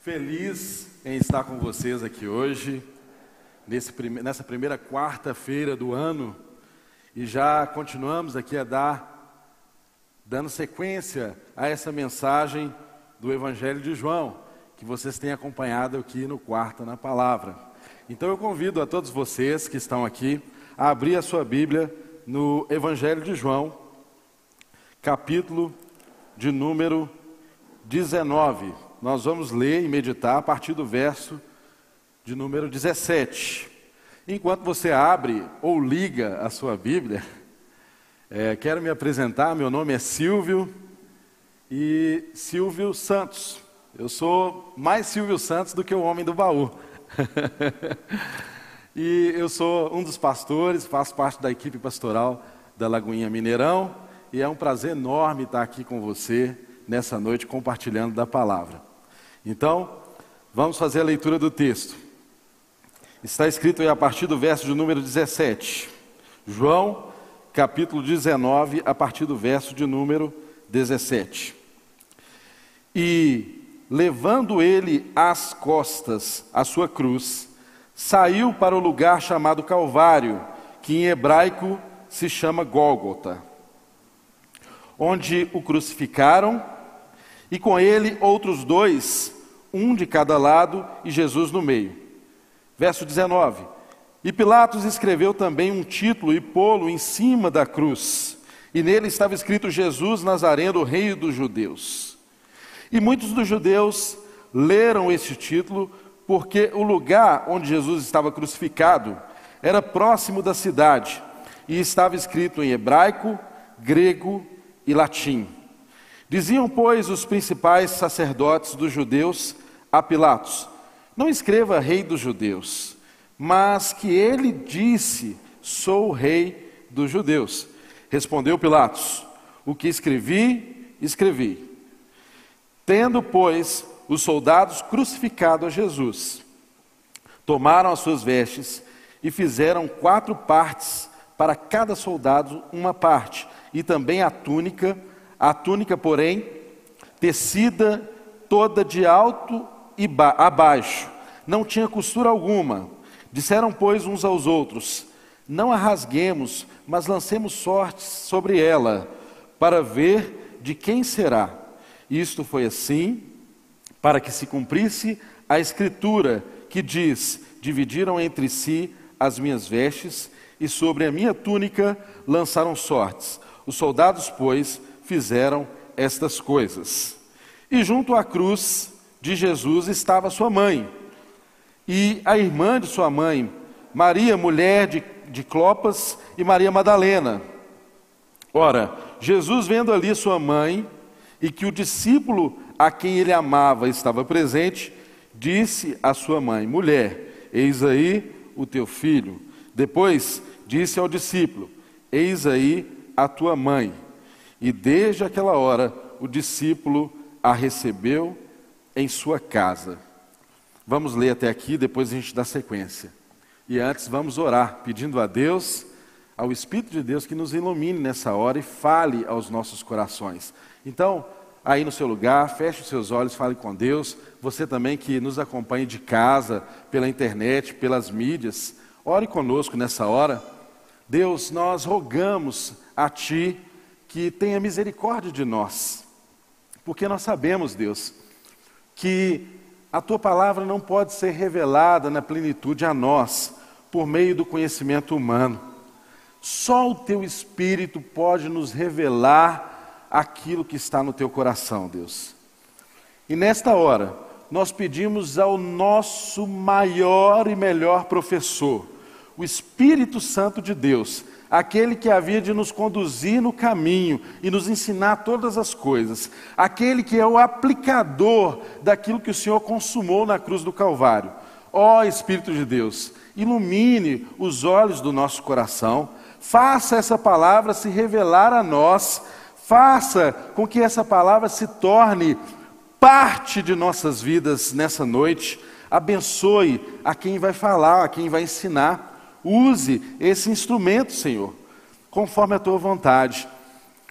Feliz em estar com vocês aqui hoje, nesse, nessa primeira quarta-feira do ano, e já continuamos aqui a dar, dando sequência a essa mensagem do Evangelho de João, que vocês têm acompanhado aqui no Quarta na Palavra. Então eu convido a todos vocês que estão aqui a abrir a sua Bíblia no Evangelho de João, capítulo de número 19. Nós vamos ler e meditar a partir do verso de número 17. Enquanto você abre ou liga a sua Bíblia, é, quero me apresentar. Meu nome é Silvio e Silvio Santos. Eu sou mais Silvio Santos do que o homem do baú. e eu sou um dos pastores, faço parte da equipe pastoral da Lagoinha Mineirão e é um prazer enorme estar aqui com você nessa noite compartilhando da palavra. Então, vamos fazer a leitura do texto. Está escrito aí a partir do verso de número 17. João, capítulo 19, a partir do verso de número 17. E, levando ele às costas a sua cruz, saiu para o lugar chamado Calvário, que em hebraico se chama Gólgota onde o crucificaram, e com ele outros dois, um de cada lado e Jesus no meio. Verso 19: E Pilatos escreveu também um título e pô-lo em cima da cruz, e nele estava escrito Jesus Nazareno, Rei dos Judeus. E muitos dos judeus leram esse título porque o lugar onde Jesus estava crucificado era próximo da cidade e estava escrito em hebraico, grego e latim. Diziam, pois, os principais sacerdotes dos judeus a Pilatos: Não escreva rei dos judeus, mas que ele disse: Sou rei dos judeus. Respondeu Pilatos: O que escrevi, escrevi. Tendo, pois, os soldados crucificado a Jesus, tomaram as suas vestes e fizeram quatro partes para cada soldado uma parte e também a túnica, a túnica, porém, tecida toda de alto e abaixo, não tinha costura alguma. Disseram, pois, uns aos outros: Não a rasguemos, mas lancemos sortes sobre ela, para ver de quem será. Isto foi assim, para que se cumprisse a escritura que diz: Dividiram entre si as minhas vestes, e sobre a minha túnica lançaram sortes. Os soldados, pois, fizeram estas coisas. E junto à cruz de Jesus estava sua mãe, e a irmã de sua mãe, Maria, mulher de, de Clopas, e Maria Madalena. Ora, Jesus, vendo ali sua mãe, e que o discípulo a quem ele amava estava presente, disse à sua mãe: Mulher, eis aí o teu filho. Depois disse ao discípulo: Eis aí a tua mãe. E desde aquela hora o discípulo a recebeu em sua casa. Vamos ler até aqui, depois a gente dá sequência. E antes vamos orar, pedindo a Deus, ao Espírito de Deus, que nos ilumine nessa hora e fale aos nossos corações. Então, aí no seu lugar, feche os seus olhos, fale com Deus. Você também que nos acompanha de casa, pela internet, pelas mídias, ore conosco nessa hora. Deus, nós rogamos a Ti que tenha misericórdia de nós, porque nós sabemos, Deus, que a Tua palavra não pode ser revelada na plenitude a nós por meio do conhecimento humano. Só o Teu Espírito pode nos revelar aquilo que está no Teu coração, Deus. E nesta hora, nós pedimos ao nosso maior e melhor professor, o Espírito Santo de Deus, aquele que havia de nos conduzir no caminho e nos ensinar todas as coisas, aquele que é o aplicador daquilo que o Senhor consumou na cruz do Calvário. Ó Espírito de Deus, ilumine os olhos do nosso coração, faça essa palavra se revelar a nós, faça com que essa palavra se torne parte de nossas vidas nessa noite. Abençoe a quem vai falar, a quem vai ensinar. Use esse instrumento, Senhor, conforme a tua vontade.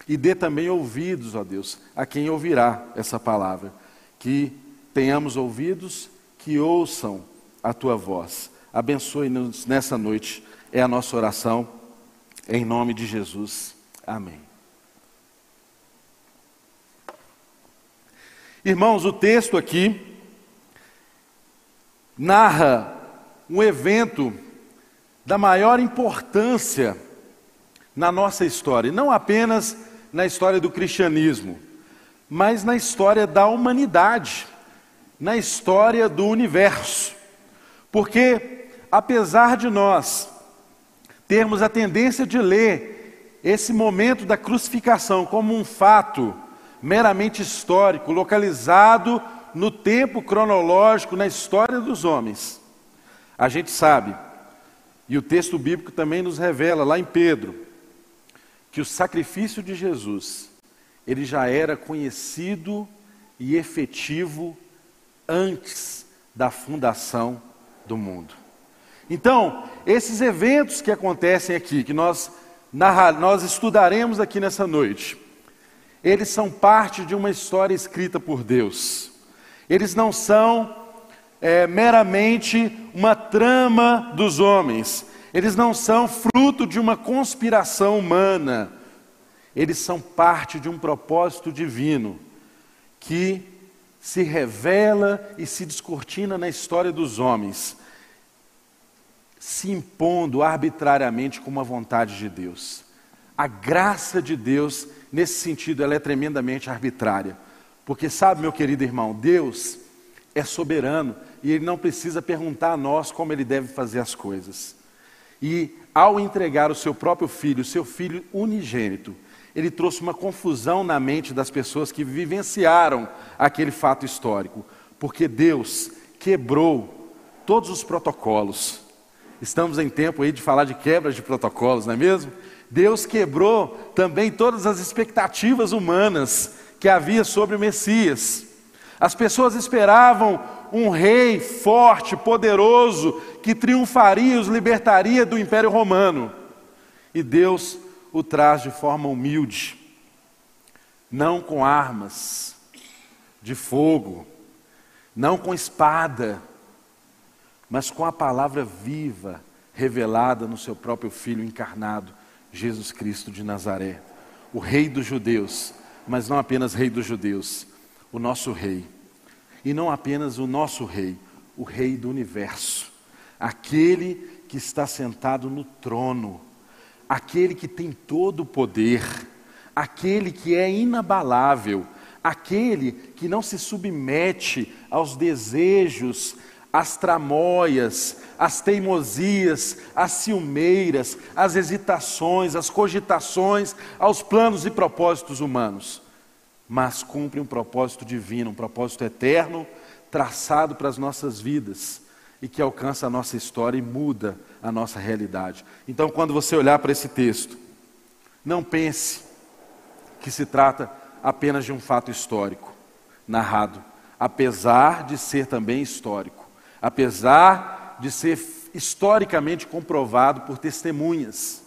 E dê também ouvidos, ó Deus, a quem ouvirá essa palavra. Que tenhamos ouvidos que ouçam a tua voz. Abençoe-nos nessa noite, é a nossa oração, em nome de Jesus. Amém. Irmãos, o texto aqui narra um evento da maior importância na nossa história, não apenas na história do cristianismo, mas na história da humanidade, na história do universo. Porque, apesar de nós termos a tendência de ler esse momento da crucificação como um fato meramente histórico, localizado no tempo cronológico, na história dos homens. A gente sabe, e o texto bíblico também nos revela, lá em Pedro, que o sacrifício de Jesus, ele já era conhecido e efetivo antes da fundação do mundo. Então, esses eventos que acontecem aqui, que nós, nós estudaremos aqui nessa noite, eles são parte de uma história escrita por Deus. Eles não são é, meramente uma trama dos homens, eles não são fruto de uma conspiração humana, eles são parte de um propósito divino que se revela e se descortina na história dos homens, se impondo arbitrariamente com uma vontade de Deus. A graça de Deus, nesse sentido, ela é tremendamente arbitrária. Porque sabe, meu querido irmão, Deus é soberano e Ele não precisa perguntar a nós como Ele deve fazer as coisas. E ao entregar o seu próprio filho, o seu filho unigênito, Ele trouxe uma confusão na mente das pessoas que vivenciaram aquele fato histórico. Porque Deus quebrou todos os protocolos. Estamos em tempo aí de falar de quebra de protocolos, não é mesmo? Deus quebrou também todas as expectativas humanas que havia sobre o Messias. As pessoas esperavam um rei forte, poderoso, que triunfaria e os libertaria do Império Romano. E Deus o traz de forma humilde, não com armas de fogo, não com espada, mas com a palavra viva revelada no seu próprio Filho encarnado, Jesus Cristo de Nazaré, o Rei dos Judeus, mas não apenas Rei dos Judeus, o nosso Rei. E não apenas o nosso Rei, o Rei do universo, aquele que está sentado no trono, aquele que tem todo o poder, aquele que é inabalável, aquele que não se submete aos desejos, às tramóias, às teimosias, às ciumeiras, às hesitações, às cogitações, aos planos e propósitos humanos, mas cumpre um propósito divino, um propósito eterno, traçado para as nossas vidas e que alcança a nossa história e muda a nossa realidade. Então, quando você olhar para esse texto, não pense que se trata apenas de um fato histórico narrado, apesar de ser também histórico, apesar de ser historicamente comprovado por testemunhas,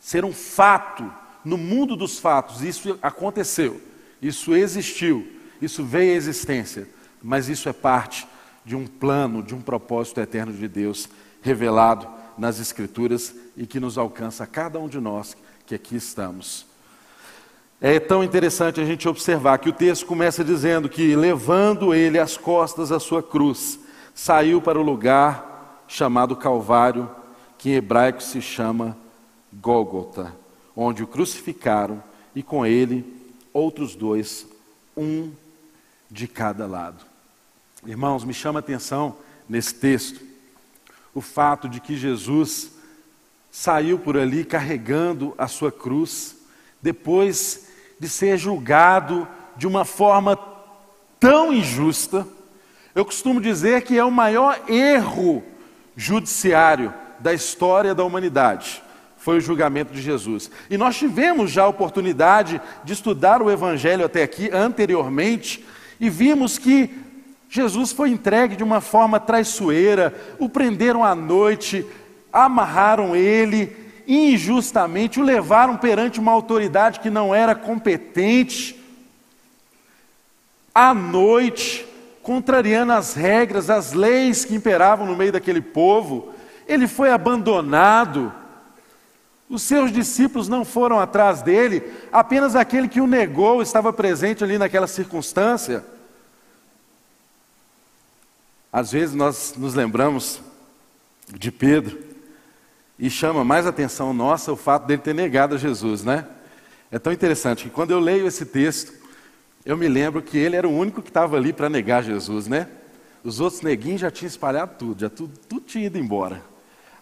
ser um fato no mundo dos fatos, isso aconteceu, isso existiu, isso veio à existência, mas isso é parte de um plano, de um propósito eterno de Deus revelado nas Escrituras e que nos alcança a cada um de nós que aqui estamos. É tão interessante a gente observar que o texto começa dizendo que, levando ele às costas a sua cruz, saiu para o lugar chamado Calvário, que em hebraico se chama Gólgota, onde o crucificaram e com ele outros dois, um de cada lado. Irmãos, me chama a atenção nesse texto o fato de que Jesus saiu por ali carregando a sua cruz, depois de ser julgado de uma forma tão injusta. Eu costumo dizer que é o maior erro judiciário da história da humanidade. Foi o julgamento de Jesus. E nós tivemos já a oportunidade de estudar o Evangelho até aqui, anteriormente, e vimos que Jesus foi entregue de uma forma traiçoeira, o prenderam à noite, amarraram ele, injustamente o levaram perante uma autoridade que não era competente, à noite, contrariando as regras, as leis que imperavam no meio daquele povo. Ele foi abandonado. Os seus discípulos não foram atrás dele, apenas aquele que o negou estava presente ali naquela circunstância. Às vezes nós nos lembramos de Pedro e chama mais atenção nossa o fato dele ter negado a Jesus, né? É tão interessante que quando eu leio esse texto, eu me lembro que ele era o único que estava ali para negar Jesus, né? Os outros neguinhos já tinham espalhado tudo, já tudo, tudo tinha ido embora.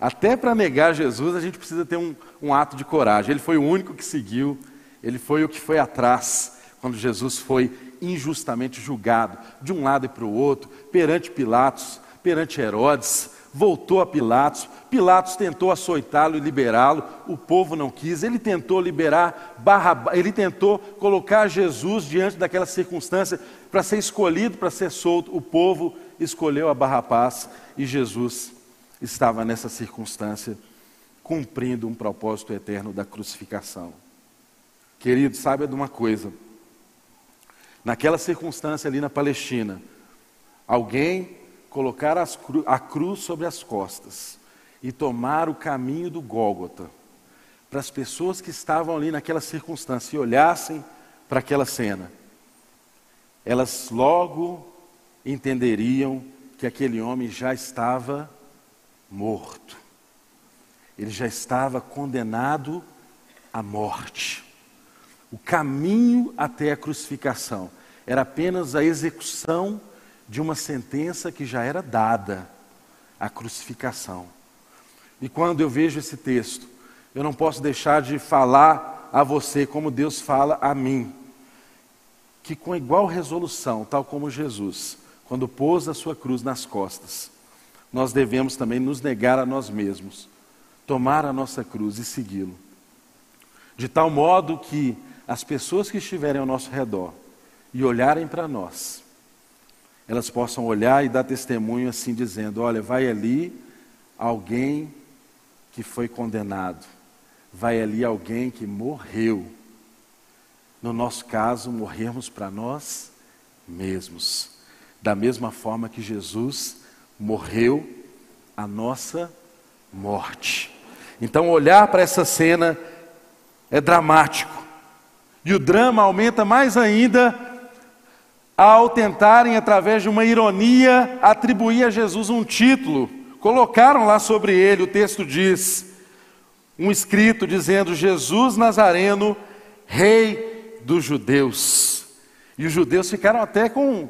Até para negar Jesus, a gente precisa ter um, um ato de coragem. Ele foi o único que seguiu, ele foi o que foi atrás quando Jesus foi injustamente julgado, de um lado e para o outro, perante Pilatos, perante Herodes, voltou a Pilatos. Pilatos tentou açoitá-lo e liberá-lo, o povo não quis. Ele tentou liberar ele tentou colocar Jesus diante daquela circunstância para ser escolhido, para ser solto. O povo escolheu a Barrabás e Jesus estava nessa circunstância, cumprindo um propósito eterno da crucificação. Querido, saiba de uma coisa. Naquela circunstância ali na Palestina, alguém colocar cru a cruz sobre as costas e tomar o caminho do Gólgota, para as pessoas que estavam ali naquela circunstância e olhassem para aquela cena, elas logo entenderiam que aquele homem já estava morto. Ele já estava condenado à morte. O caminho até a crucificação era apenas a execução de uma sentença que já era dada, a crucificação. E quando eu vejo esse texto, eu não posso deixar de falar a você como Deus fala a mim, que com igual resolução, tal como Jesus, quando pôs a sua cruz nas costas, nós devemos também nos negar a nós mesmos, tomar a nossa cruz e segui-lo. De tal modo que as pessoas que estiverem ao nosso redor e olharem para nós, elas possam olhar e dar testemunho assim, dizendo: Olha, vai ali alguém que foi condenado, vai ali alguém que morreu. No nosso caso, morrermos para nós mesmos, da mesma forma que Jesus morreu a nossa morte. Então, olhar para essa cena é dramático. E o drama aumenta mais ainda ao tentarem, através de uma ironia, atribuir a Jesus um título. Colocaram lá sobre ele, o texto diz, um escrito dizendo: Jesus Nazareno, Rei dos Judeus. E os judeus ficaram até com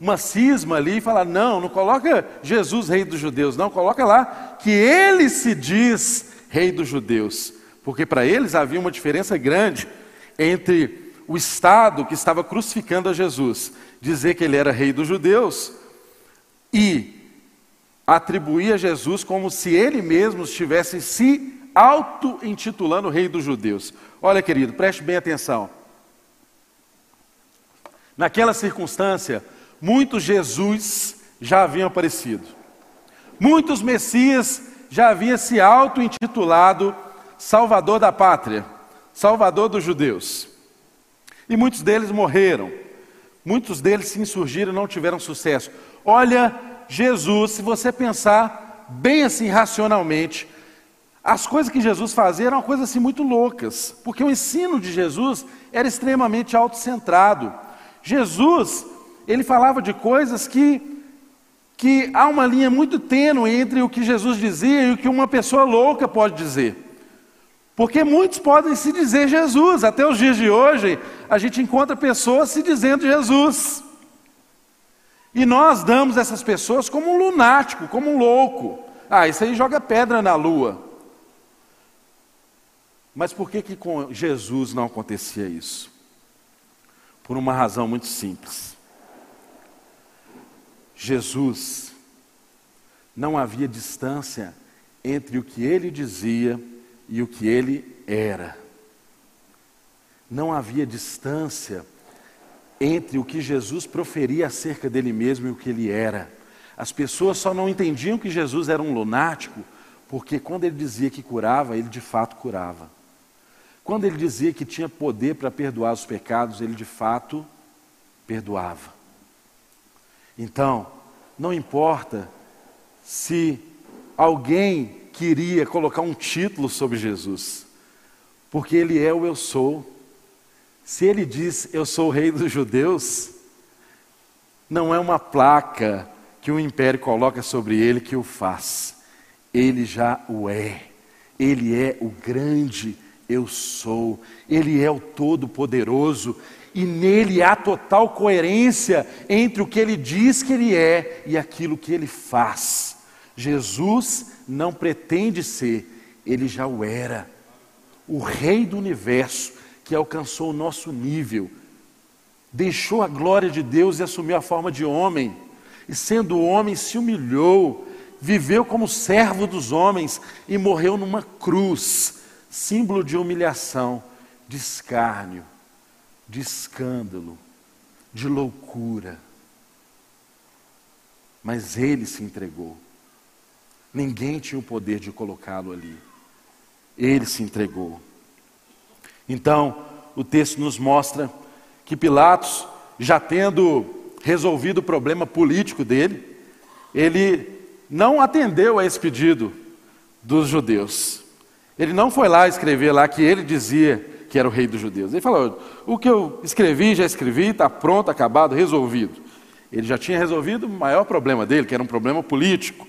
uma cisma ali e falar: não, não coloca Jesus rei dos judeus, não, coloca lá que ele se diz rei dos judeus, porque para eles havia uma diferença grande entre o Estado que estava crucificando a Jesus dizer que ele era rei dos judeus e atribuir a Jesus como se ele mesmo estivesse se auto-intitulando rei dos judeus. Olha, querido, preste bem atenção. Naquela circunstância, muitos Jesus já haviam aparecido. Muitos Messias já haviam se auto-intitulado Salvador da pátria, Salvador dos judeus. E muitos deles morreram. Muitos deles se insurgiram e não tiveram sucesso. Olha, Jesus, se você pensar bem assim racionalmente, as coisas que Jesus fazia eram coisas assim muito loucas, porque o ensino de Jesus era extremamente autocentrado. Jesus ele falava de coisas que que há uma linha muito tênue entre o que Jesus dizia e o que uma pessoa louca pode dizer. Porque muitos podem se dizer Jesus, até os dias de hoje, a gente encontra pessoas se dizendo Jesus. E nós damos essas pessoas como um lunático, como um louco. Ah, isso aí joga pedra na lua. Mas por que, que com Jesus não acontecia isso? Por uma razão muito simples. Jesus, não havia distância entre o que ele dizia e o que ele era. Não havia distância entre o que Jesus proferia acerca dele mesmo e o que ele era. As pessoas só não entendiam que Jesus era um lunático, porque quando ele dizia que curava, ele de fato curava. Quando ele dizia que tinha poder para perdoar os pecados, ele de fato perdoava. Então, não importa se alguém queria colocar um título sobre Jesus, porque ele é o eu sou. Se ele diz eu sou o rei dos judeus, não é uma placa que o império coloca sobre ele que o faz. Ele já o é. Ele é o grande eu sou. Ele é o todo-poderoso e nele há total coerência entre o que ele diz que ele é e aquilo que ele faz. Jesus não pretende ser, ele já o era. O Rei do universo que alcançou o nosso nível, deixou a glória de Deus e assumiu a forma de homem, e sendo homem se humilhou, viveu como servo dos homens e morreu numa cruz, símbolo de humilhação, de escárnio, de escândalo, de loucura. Mas ele se entregou. Ninguém tinha o poder de colocá-lo ali. Ele se entregou. Então, o texto nos mostra que Pilatos, já tendo resolvido o problema político dele, ele não atendeu a esse pedido dos judeus. Ele não foi lá escrever lá que ele dizia que era o rei dos judeus. Ele falou: o que eu escrevi, já escrevi, está pronto, acabado, resolvido. Ele já tinha resolvido o maior problema dele, que era um problema político.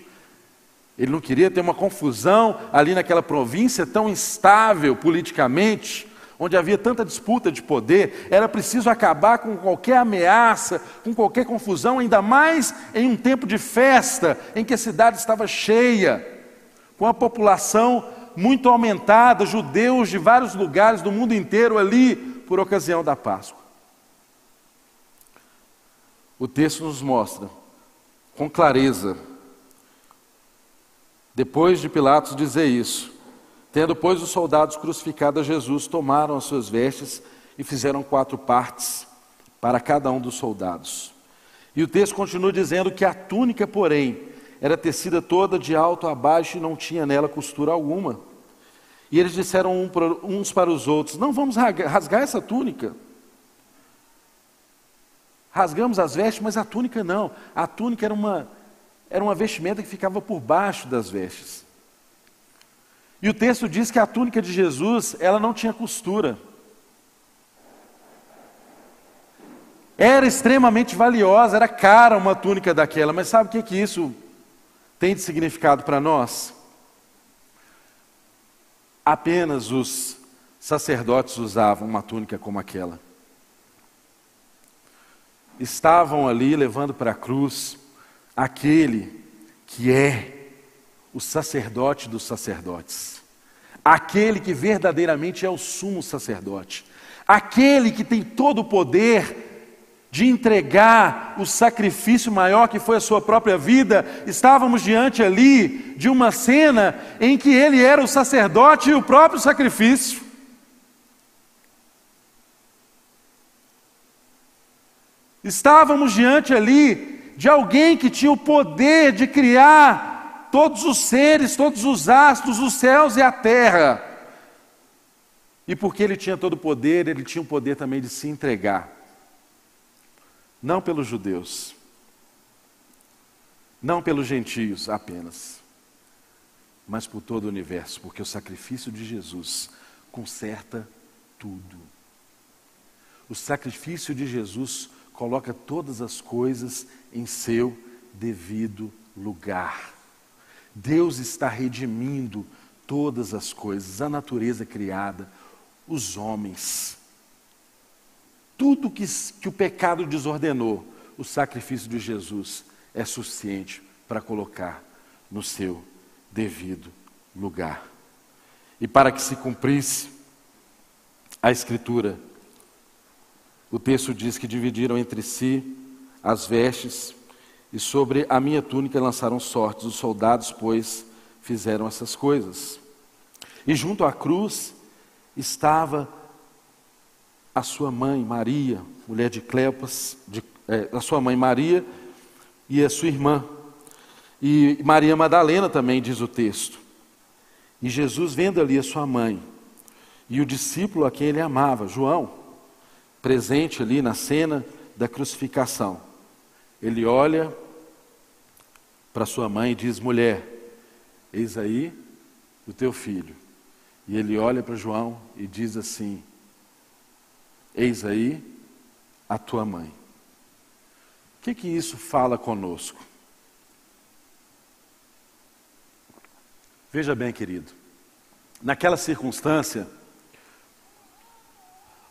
Ele não queria ter uma confusão ali naquela província tão instável politicamente, onde havia tanta disputa de poder. Era preciso acabar com qualquer ameaça, com qualquer confusão, ainda mais em um tempo de festa, em que a cidade estava cheia, com a população muito aumentada, judeus de vários lugares do mundo inteiro ali, por ocasião da Páscoa. O texto nos mostra com clareza depois de Pilatos dizer isso, tendo, pois, os soldados crucificado a Jesus, tomaram as suas vestes e fizeram quatro partes para cada um dos soldados. E o texto continua dizendo que a túnica, porém, era tecida toda de alto a baixo e não tinha nela costura alguma. E eles disseram uns para os outros: Não vamos rasgar essa túnica. Rasgamos as vestes, mas a túnica não. A túnica era uma era uma vestimenta que ficava por baixo das vestes. E o texto diz que a túnica de Jesus, ela não tinha costura. Era extremamente valiosa, era cara uma túnica daquela, mas sabe o que, que isso tem de significado para nós? Apenas os sacerdotes usavam uma túnica como aquela. Estavam ali levando para a cruz aquele que é o sacerdote dos sacerdotes, aquele que verdadeiramente é o sumo sacerdote, aquele que tem todo o poder de entregar o sacrifício maior que foi a sua própria vida, estávamos diante ali de uma cena em que ele era o sacerdote e o próprio sacrifício. Estávamos diante ali de alguém que tinha o poder de criar todos os seres, todos os astros, os céus e a terra. E porque ele tinha todo o poder, ele tinha o poder também de se entregar. Não pelos judeus, não pelos gentios apenas, mas por todo o universo, porque o sacrifício de Jesus conserta tudo. O sacrifício de Jesus coloca todas as coisas em seu devido lugar. Deus está redimindo todas as coisas, a natureza criada, os homens. Tudo que, que o pecado desordenou, o sacrifício de Jesus é suficiente para colocar no seu devido lugar. E para que se cumprisse a Escritura, o texto diz que dividiram entre si as vestes e sobre a minha túnica lançaram sortes. Os soldados, pois, fizeram essas coisas. E junto à cruz estava a sua mãe Maria, mulher de Cleopas, de, é, a sua mãe Maria e a sua irmã. E Maria Madalena também diz o texto. E Jesus vendo ali a sua mãe e o discípulo a quem ele amava, João, presente ali na cena da crucificação, Ele olha para sua mãe e diz: Mulher, eis aí o teu filho. E ele olha para João e diz assim: Eis aí a tua mãe. O que, que isso fala conosco? Veja bem, querido, naquela circunstância,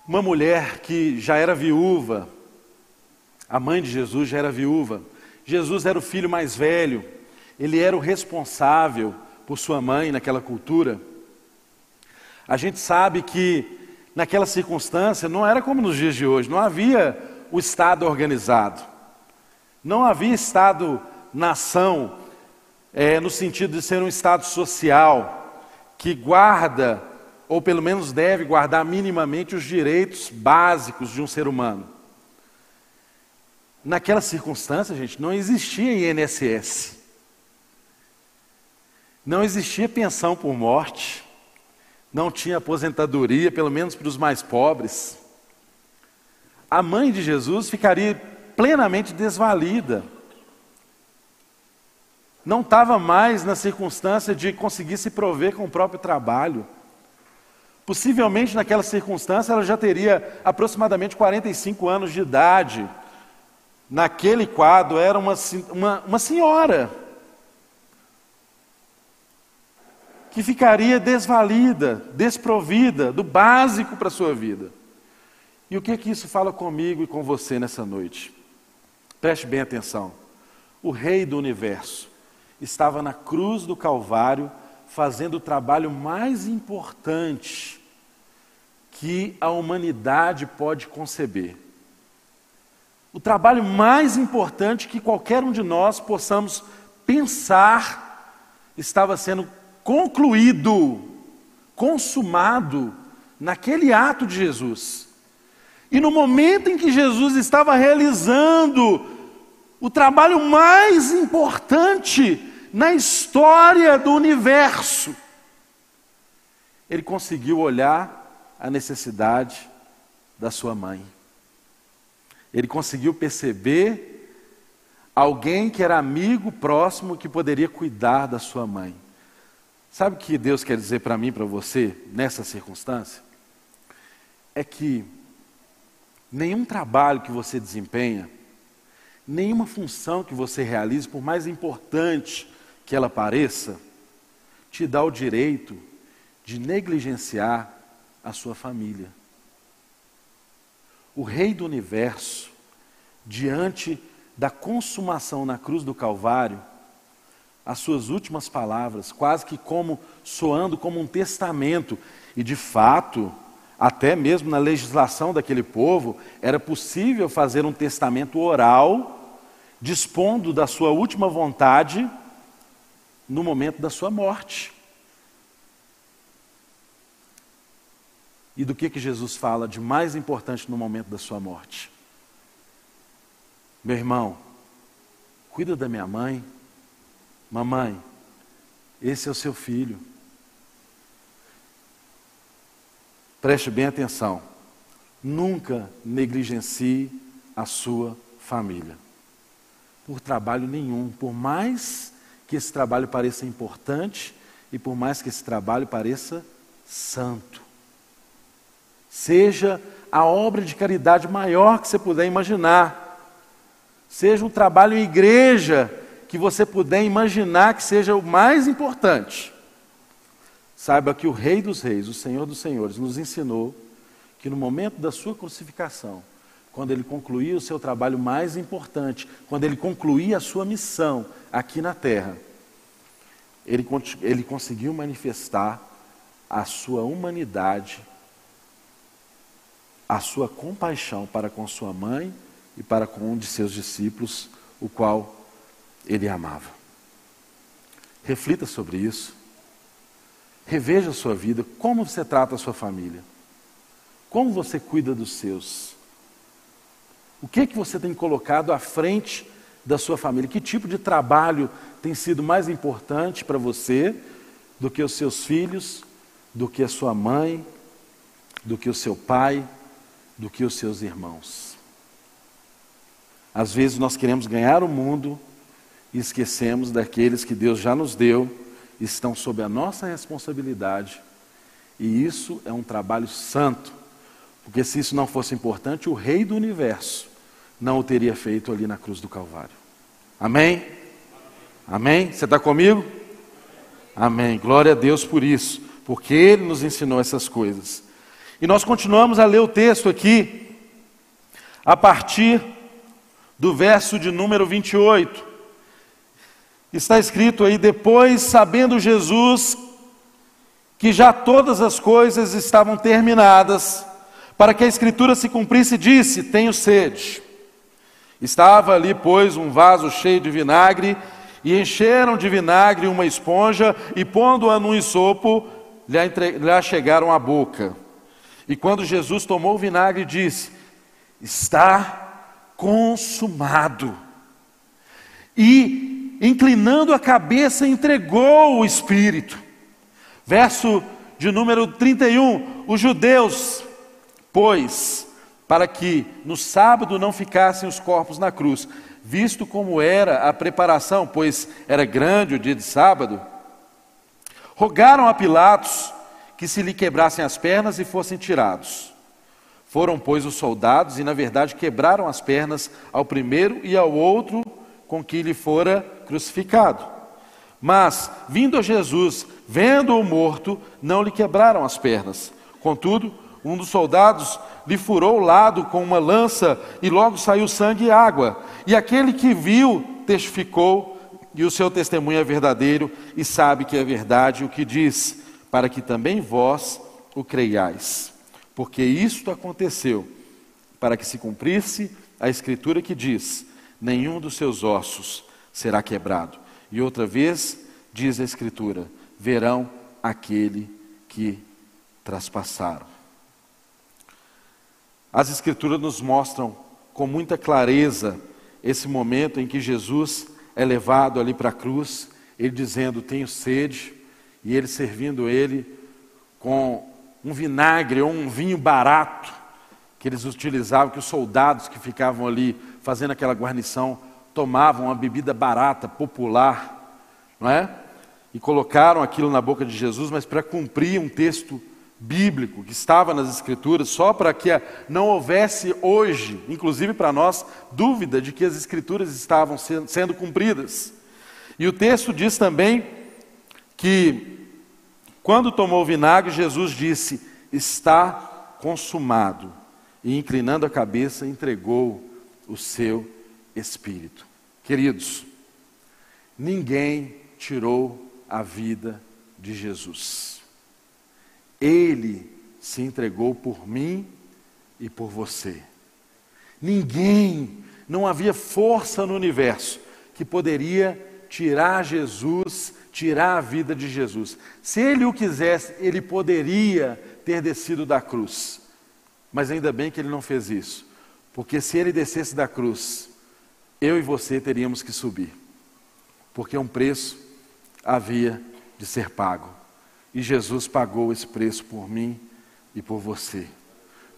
uma mulher que já era viúva, a mãe de Jesus já era viúva, Jesus era o filho mais velho, ele era o responsável por sua mãe naquela cultura. A gente sabe que naquela circunstância não era como nos dias de hoje, não havia o Estado organizado, não havia Estado-nação, é, no sentido de ser um Estado social que guarda, ou pelo menos deve guardar minimamente os direitos básicos de um ser humano. Naquela circunstância, gente, não existia INSS. Não existia pensão por morte. Não tinha aposentadoria, pelo menos para os mais pobres. A mãe de Jesus ficaria plenamente desvalida. Não estava mais na circunstância de conseguir se prover com o próprio trabalho. Possivelmente naquela circunstância ela já teria aproximadamente 45 anos de idade naquele quadro era uma, uma, uma senhora que ficaria desvalida, desprovida do básico para a sua vida. E o que que isso fala comigo e com você nessa noite? Preste bem atenção. O Rei do Universo estava na cruz do Calvário fazendo o trabalho mais importante que a humanidade pode conceber o trabalho mais importante que qualquer um de nós possamos pensar estava sendo concluído, consumado naquele ato de Jesus. E no momento em que Jesus estava realizando o trabalho mais importante na história do universo, ele conseguiu olhar a necessidade da sua mãe. Ele conseguiu perceber alguém que era amigo próximo que poderia cuidar da sua mãe. Sabe o que Deus quer dizer para mim, para você, nessa circunstância? É que nenhum trabalho que você desempenha, nenhuma função que você realize, por mais importante que ela pareça, te dá o direito de negligenciar a sua família o Rei do universo, diante da consumação na cruz do Calvário, as suas últimas palavras, quase que como soando como um testamento, e de fato, até mesmo na legislação daquele povo, era possível fazer um testamento oral, dispondo da sua última vontade no momento da sua morte. E do que, que Jesus fala de mais importante no momento da sua morte? Meu irmão, cuida da minha mãe. Mamãe, esse é o seu filho. Preste bem atenção. Nunca negligencie a sua família. Por trabalho nenhum, por mais que esse trabalho pareça importante e por mais que esse trabalho pareça santo. Seja a obra de caridade maior que você puder imaginar. Seja um trabalho em igreja que você puder imaginar que seja o mais importante. Saiba que o Rei dos Reis, o Senhor dos Senhores, nos ensinou que no momento da sua crucificação, quando ele concluía o seu trabalho mais importante, quando ele concluía a sua missão aqui na terra, ele, ele conseguiu manifestar a sua humanidade a sua compaixão para com sua mãe e para com um de seus discípulos, o qual ele amava. Reflita sobre isso. Reveja a sua vida, como você trata a sua família. Como você cuida dos seus. O que é que você tem colocado à frente da sua família? Que tipo de trabalho tem sido mais importante para você do que os seus filhos, do que a sua mãe, do que o seu pai, do que os seus irmãos. Às vezes nós queremos ganhar o mundo e esquecemos daqueles que Deus já nos deu, estão sob a nossa responsabilidade. E isso é um trabalho santo, porque se isso não fosse importante, o Rei do universo não o teria feito ali na cruz do Calvário. Amém? Amém? Você está comigo? Amém. Glória a Deus por isso, porque Ele nos ensinou essas coisas. E nós continuamos a ler o texto aqui, a partir do verso de número 28. Está escrito aí: depois, sabendo Jesus que já todas as coisas estavam terminadas, para que a Escritura se cumprisse, disse: Tenho sede. Estava ali, pois, um vaso cheio de vinagre, e encheram de vinagre uma esponja, e pondo-a num sopo, lhe, lhe chegaram à boca. E quando Jesus tomou o vinagre, disse: Está consumado. E, inclinando a cabeça, entregou o Espírito. Verso de número 31: Os judeus, pois, para que no sábado não ficassem os corpos na cruz, visto como era a preparação, pois era grande o dia de sábado, rogaram a Pilatos que se lhe quebrassem as pernas e fossem tirados. Foram, pois, os soldados e, na verdade, quebraram as pernas ao primeiro e ao outro com que lhe fora crucificado. Mas, vindo a Jesus, vendo-o morto, não lhe quebraram as pernas. Contudo, um dos soldados lhe furou o lado com uma lança e logo saiu sangue e água. E aquele que viu testificou, e o seu testemunho é verdadeiro, e sabe que é verdade o que diz, para que também vós o creiais. Porque isto aconteceu para que se cumprisse a escritura que diz: nenhum dos seus ossos será quebrado. E outra vez diz a escritura: verão aquele que traspassaram. As Escrituras nos mostram com muita clareza esse momento em que Jesus é levado ali para a cruz, ele dizendo: Tenho sede, e ele servindo ele com um vinagre ou um vinho barato que eles utilizavam, que os soldados que ficavam ali fazendo aquela guarnição tomavam uma bebida barata, popular, não é? E colocaram aquilo na boca de Jesus, mas para cumprir um texto bíblico que estava nas Escrituras, só para que não houvesse hoje, inclusive para nós, dúvida de que as Escrituras estavam sendo cumpridas. E o texto diz também que, quando tomou o vinagre, Jesus disse: Está consumado. E inclinando a cabeça, entregou o seu espírito. Queridos, ninguém tirou a vida de Jesus. Ele se entregou por mim e por você. Ninguém, não havia força no universo que poderia tirar Jesus, tirar a vida de Jesus. Se ele o quisesse, ele poderia ter descido da cruz. Mas ainda bem que ele não fez isso, porque se ele descesse da cruz, eu e você teríamos que subir, porque um preço havia de ser pago. E Jesus pagou esse preço por mim e por você.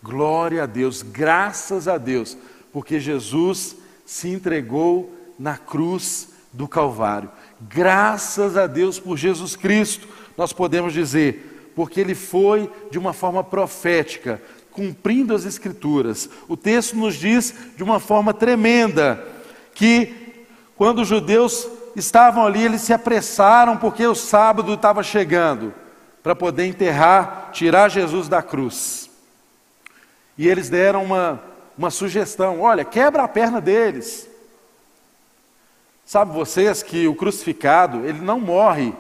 Glória a Deus, graças a Deus, porque Jesus se entregou na cruz do Calvário. Graças a Deus por Jesus Cristo, nós podemos dizer, porque ele foi de uma forma profética, cumprindo as Escrituras. O texto nos diz de uma forma tremenda que quando os judeus estavam ali, eles se apressaram porque o sábado estava chegando para poder enterrar, tirar Jesus da cruz. E eles deram uma, uma sugestão: olha, quebra a perna deles. Sabe vocês que o crucificado, ele não morre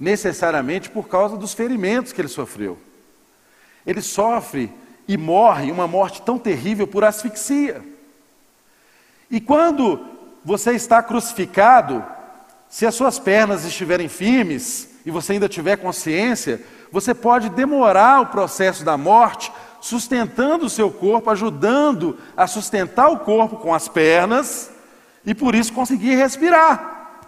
necessariamente por causa dos ferimentos que ele sofreu. Ele sofre e morre uma morte tão terrível por asfixia. E quando você está crucificado, se as suas pernas estiverem firmes, e você ainda tiver consciência, você pode demorar o processo da morte, sustentando o seu corpo, ajudando a sustentar o corpo com as pernas e por isso conseguir respirar.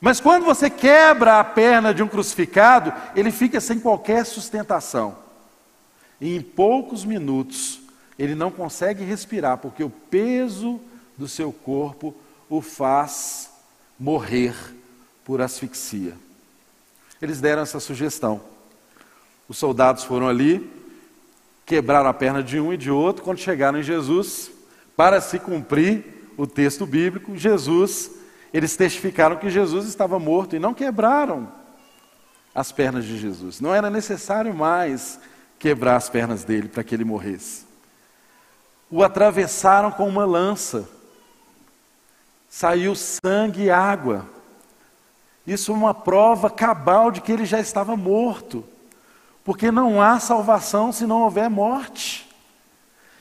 Mas quando você quebra a perna de um crucificado, ele fica sem qualquer sustentação. E em poucos minutos ele não consegue respirar, porque o peso do seu corpo o faz morrer por asfixia. Eles deram essa sugestão. Os soldados foram ali, quebraram a perna de um e de outro. Quando chegaram em Jesus, para se cumprir o texto bíblico, Jesus, eles testificaram que Jesus estava morto e não quebraram as pernas de Jesus. Não era necessário mais quebrar as pernas dele para que ele morresse. O atravessaram com uma lança. Saiu sangue e água. Isso é uma prova cabal de que ele já estava morto. Porque não há salvação se não houver morte.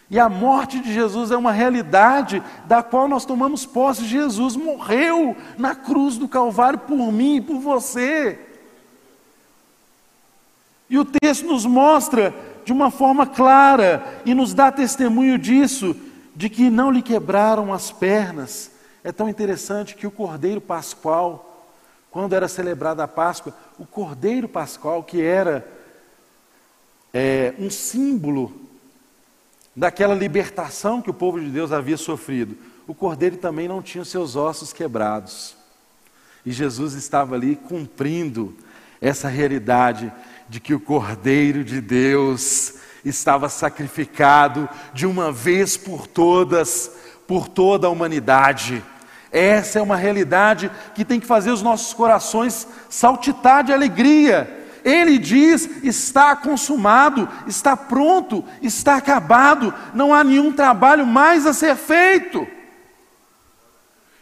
E a morte de Jesus é uma realidade da qual nós tomamos posse. Jesus morreu na cruz do Calvário por mim e por você. E o texto nos mostra de uma forma clara e nos dá testemunho disso, de que não lhe quebraram as pernas. É tão interessante que o Cordeiro Pascual, quando era celebrada a Páscoa, o Cordeiro Pascual, que era é, um símbolo daquela libertação que o povo de Deus havia sofrido, o Cordeiro também não tinha seus ossos quebrados. E Jesus estava ali cumprindo essa realidade de que o Cordeiro de Deus estava sacrificado de uma vez por todas, por toda a humanidade. Essa é uma realidade que tem que fazer os nossos corações saltitar de alegria. Ele diz: está consumado, está pronto, está acabado, não há nenhum trabalho mais a ser feito.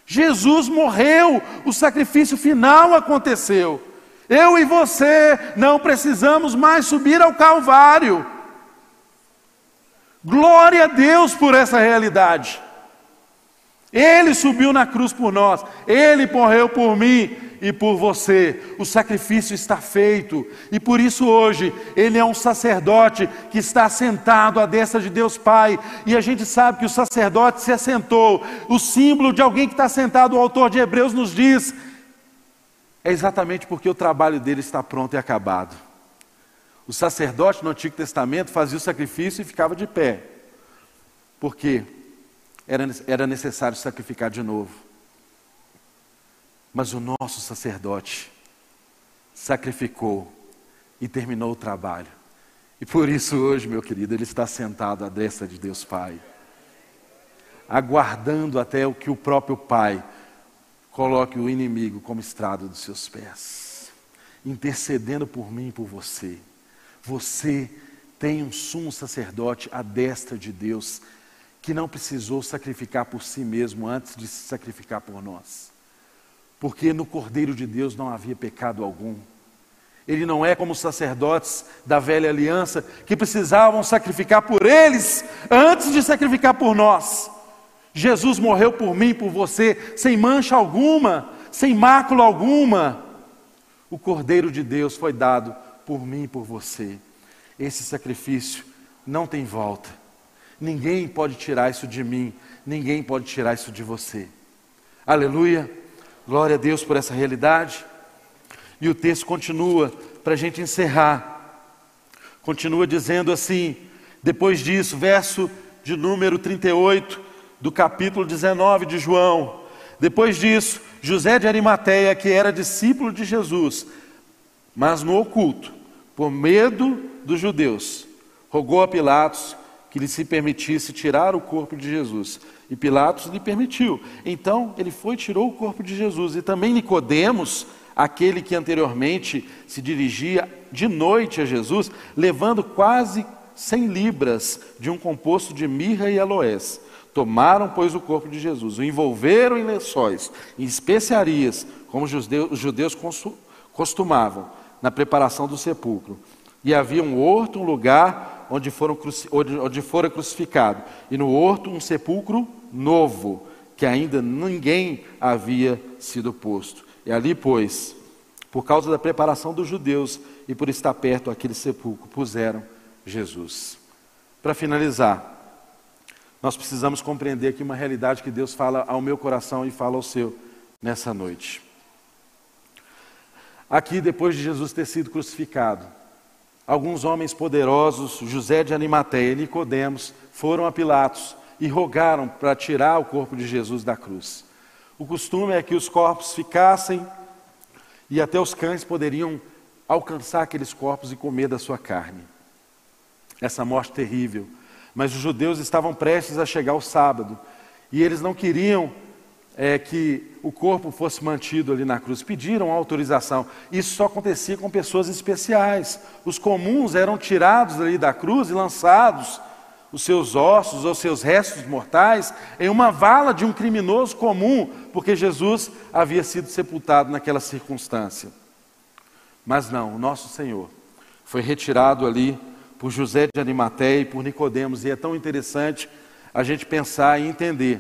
Jesus morreu, o sacrifício final aconteceu. Eu e você não precisamos mais subir ao Calvário. Glória a Deus por essa realidade. Ele subiu na cruz por nós, ele morreu por mim e por você. O sacrifício está feito e por isso hoje ele é um sacerdote que está sentado à destra de Deus Pai. E a gente sabe que o sacerdote se assentou. O símbolo de alguém que está sentado, o autor de Hebreus nos diz é exatamente porque o trabalho dele está pronto e acabado. O sacerdote no Antigo Testamento fazia o sacrifício e ficava de pé, porque era, era necessário sacrificar de novo. Mas o nosso sacerdote sacrificou e terminou o trabalho. E por isso hoje, meu querido, ele está sentado à destra de Deus Pai, aguardando até o que o próprio Pai Coloque o inimigo como estrado dos seus pés, intercedendo por mim e por você. Você tem um sumo sacerdote à destra de Deus, que não precisou sacrificar por si mesmo antes de se sacrificar por nós. Porque no Cordeiro de Deus não havia pecado algum. Ele não é como os sacerdotes da velha aliança que precisavam sacrificar por eles antes de sacrificar por nós. Jesus morreu por mim, por você, sem mancha alguma, sem mácula alguma. O Cordeiro de Deus foi dado por mim e por você. Esse sacrifício não tem volta. Ninguém pode tirar isso de mim, ninguém pode tirar isso de você. Aleluia. Glória a Deus por essa realidade. E o texto continua, para a gente encerrar. Continua dizendo assim, depois disso, verso de número 38 do capítulo 19 de João. Depois disso, José de Arimateia, que era discípulo de Jesus, mas no oculto, por medo dos judeus, rogou a Pilatos que lhe se permitisse tirar o corpo de Jesus. E Pilatos lhe permitiu. Então ele foi e tirou o corpo de Jesus. E também Nicodemos, aquele que anteriormente se dirigia de noite a Jesus, levando quase cem libras de um composto de mirra e aloés. Tomaram, pois, o corpo de Jesus, o envolveram em lençóis, em especiarias, como os judeus, os judeus costumavam, na preparação do sepulcro. E havia um horto, um lugar onde, foram, onde fora crucificado. E no horto, um sepulcro novo, que ainda ninguém havia sido posto. E ali, pois, por causa da preparação dos judeus e por estar perto aquele sepulcro, puseram Jesus. Para finalizar, nós precisamos compreender aqui uma realidade que Deus fala ao meu coração e fala ao seu nessa noite. Aqui, depois de Jesus ter sido crucificado, alguns homens poderosos, José de Animateia e Nicodemos, foram a Pilatos e rogaram para tirar o corpo de Jesus da cruz. O costume é que os corpos ficassem e até os cães poderiam alcançar aqueles corpos e comer da sua carne. Essa morte terrível. Mas os judeus estavam prestes a chegar ao sábado e eles não queriam é, que o corpo fosse mantido ali na cruz. Pediram autorização. Isso só acontecia com pessoas especiais. Os comuns eram tirados ali da cruz e lançados, os seus ossos ou seus restos mortais, em uma vala de um criminoso comum, porque Jesus havia sido sepultado naquela circunstância. Mas não, o nosso Senhor foi retirado ali por José de Arimateia e por Nicodemos, e é tão interessante a gente pensar e entender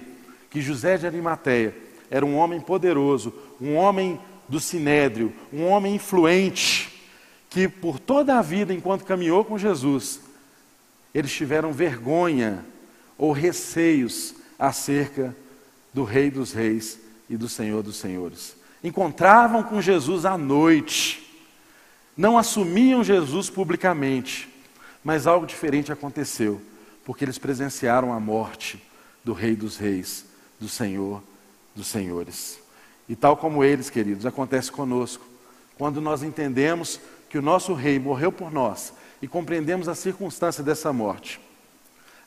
que José de Arimateia era um homem poderoso, um homem do sinédrio, um homem influente, que por toda a vida, enquanto caminhou com Jesus, eles tiveram vergonha ou receios acerca do Rei dos Reis e do Senhor dos Senhores. Encontravam com Jesus à noite, não assumiam Jesus publicamente, mas algo diferente aconteceu, porque eles presenciaram a morte do Rei dos Reis do Senhor dos Senhores. E tal como eles, queridos, acontece conosco. Quando nós entendemos que o nosso Rei morreu por nós e compreendemos a circunstância dessa morte,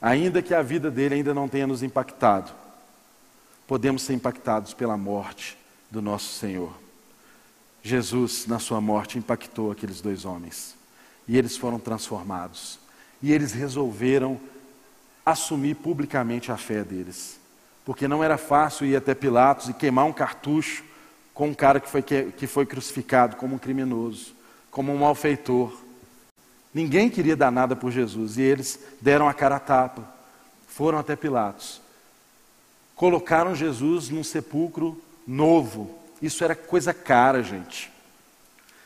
ainda que a vida dele ainda não tenha nos impactado, podemos ser impactados pela morte do nosso Senhor. Jesus, na sua morte, impactou aqueles dois homens e eles foram transformados e eles resolveram assumir publicamente a fé deles porque não era fácil ir até Pilatos e queimar um cartucho com um cara que foi, que foi crucificado como um criminoso, como um malfeitor. Ninguém queria dar nada por Jesus e eles deram a cara a tapa, foram até Pilatos, colocaram Jesus num sepulcro novo. Isso era coisa cara, gente.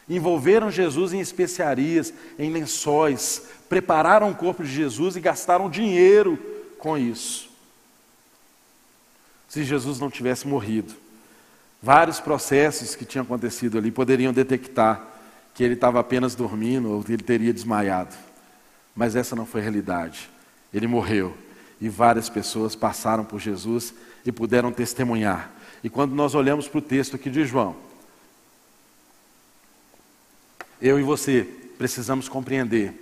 Envolveram Jesus em especiarias, em lençóis, prepararam o corpo de Jesus e gastaram dinheiro com isso se Jesus não tivesse morrido. Vários processos que tinham acontecido ali poderiam detectar que ele estava apenas dormindo ou que ele teria desmaiado. Mas essa não foi a realidade. Ele morreu e várias pessoas passaram por Jesus e puderam testemunhar. E quando nós olhamos para o texto aqui de João, eu e você precisamos compreender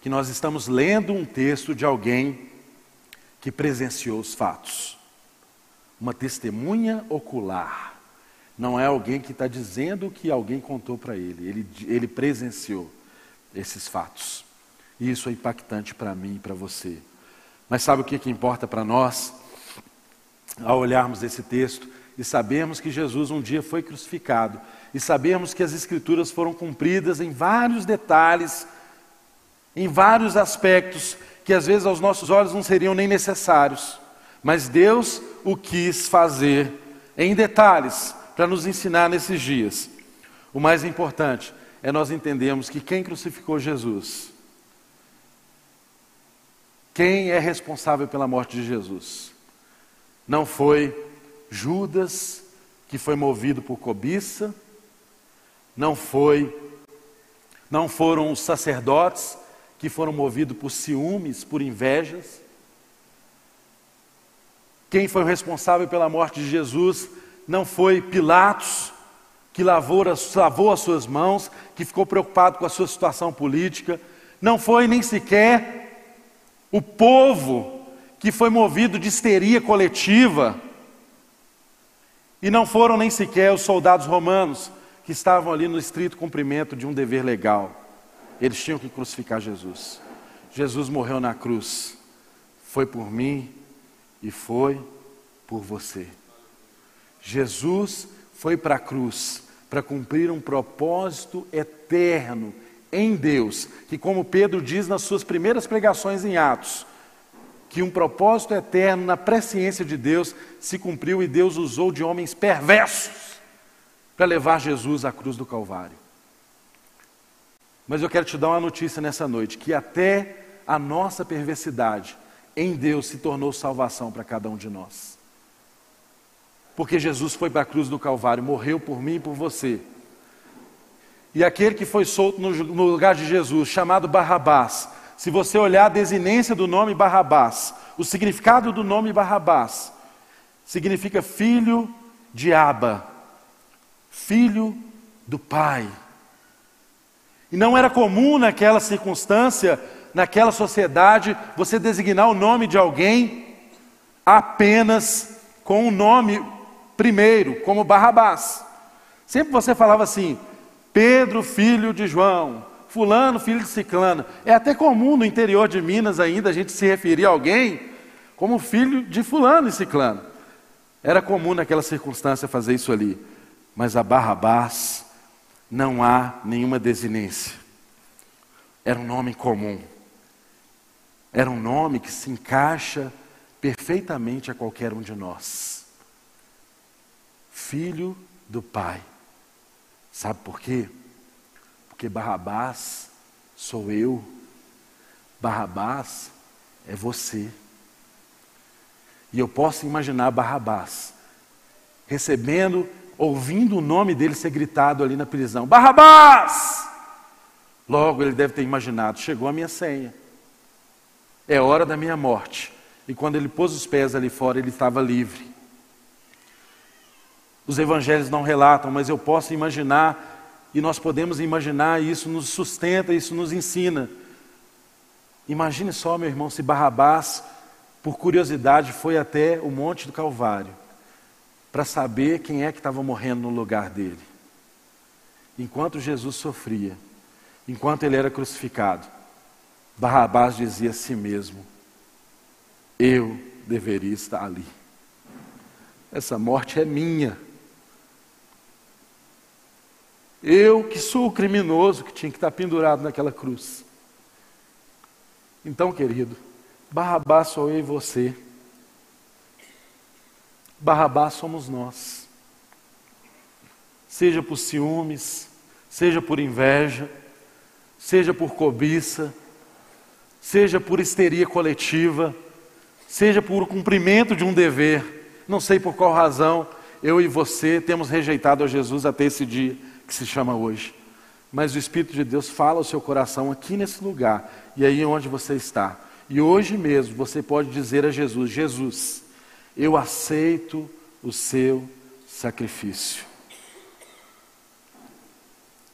que nós estamos lendo um texto de alguém que presenciou os fatos uma testemunha ocular. Não é alguém que está dizendo que alguém contou para ele. ele. Ele presenciou esses fatos. E isso é impactante para mim e para você. Mas sabe o que, que importa para nós? Ao olharmos esse texto e sabermos que Jesus um dia foi crucificado, e sabermos que as Escrituras foram cumpridas em vários detalhes, em vários aspectos, que às vezes aos nossos olhos não seriam nem necessários. Mas Deus o quis fazer em detalhes para nos ensinar nesses dias. O mais importante é nós entendermos que quem crucificou Jesus, quem é responsável pela morte de Jesus, não foi Judas, que foi movido por cobiça, não foi, não foram os sacerdotes que foram movidos por ciúmes, por invejas, quem foi o responsável pela morte de Jesus não foi Pilatos, que lavou, lavou as suas mãos, que ficou preocupado com a sua situação política, não foi nem sequer o povo que foi movido de histeria coletiva, e não foram nem sequer os soldados romanos que estavam ali no estrito cumprimento de um dever legal. Eles tinham que crucificar Jesus. Jesus morreu na cruz. Foi por mim e foi por você. Jesus foi para a cruz para cumprir um propósito eterno em Deus, que, como Pedro diz nas suas primeiras pregações em Atos, que um propósito eterno na presciência de Deus se cumpriu e Deus usou de homens perversos para levar Jesus à cruz do Calvário. Mas eu quero te dar uma notícia nessa noite: que até a nossa perversidade em Deus se tornou salvação para cada um de nós. Porque Jesus foi para a cruz do Calvário, morreu por mim e por você. E aquele que foi solto no, lugar de Jesus, chamado Barrabás, Se você olhar a desinência do nome Barrabás, o significado do nome Barrabás, significa filho de Aba, filho do Pai. E não era comum naquela circunstância, naquela sociedade, você designar o nome de alguém apenas com o nome primeiro, como Barrabás. Sempre você falava assim: Pedro, filho de João, Fulano, filho de Ciclano. É até comum no interior de Minas ainda a gente se referir a alguém como filho de Fulano e Ciclano. Era comum naquela circunstância fazer isso ali. Mas a Barrabás não há nenhuma desinência. Era um nome comum. Era um nome que se encaixa perfeitamente a qualquer um de nós. Filho do Pai. Sabe por quê? Porque Barrabás sou eu, Barrabás é você. E eu posso imaginar Barrabás recebendo, ouvindo o nome dele ser gritado ali na prisão: Barrabás! Logo ele deve ter imaginado: chegou a minha senha, é hora da minha morte. E quando ele pôs os pés ali fora, ele estava livre. Os evangelhos não relatam, mas eu posso imaginar, e nós podemos imaginar, e isso nos sustenta, isso nos ensina. Imagine só, meu irmão, se Barrabás, por curiosidade, foi até o Monte do Calvário para saber quem é que estava morrendo no lugar dele. Enquanto Jesus sofria, enquanto ele era crucificado, Barrabás dizia a si mesmo: Eu deveria estar ali. Essa morte é minha. Eu que sou o criminoso que tinha que estar pendurado naquela cruz. Então, querido, Barrabás sou eu e você. Barrabás somos nós. Seja por ciúmes, seja por inveja, seja por cobiça, seja por histeria coletiva, seja por cumprimento de um dever, não sei por qual razão eu e você temos rejeitado a Jesus até esse dia que se chama hoje. Mas o Espírito de Deus fala ao seu coração aqui nesse lugar e aí onde você está. E hoje mesmo você pode dizer a Jesus: Jesus, eu aceito o seu sacrifício.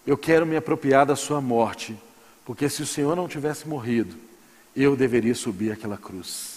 Eu quero me apropriar da sua morte, porque se o Senhor não tivesse morrido, eu deveria subir aquela cruz.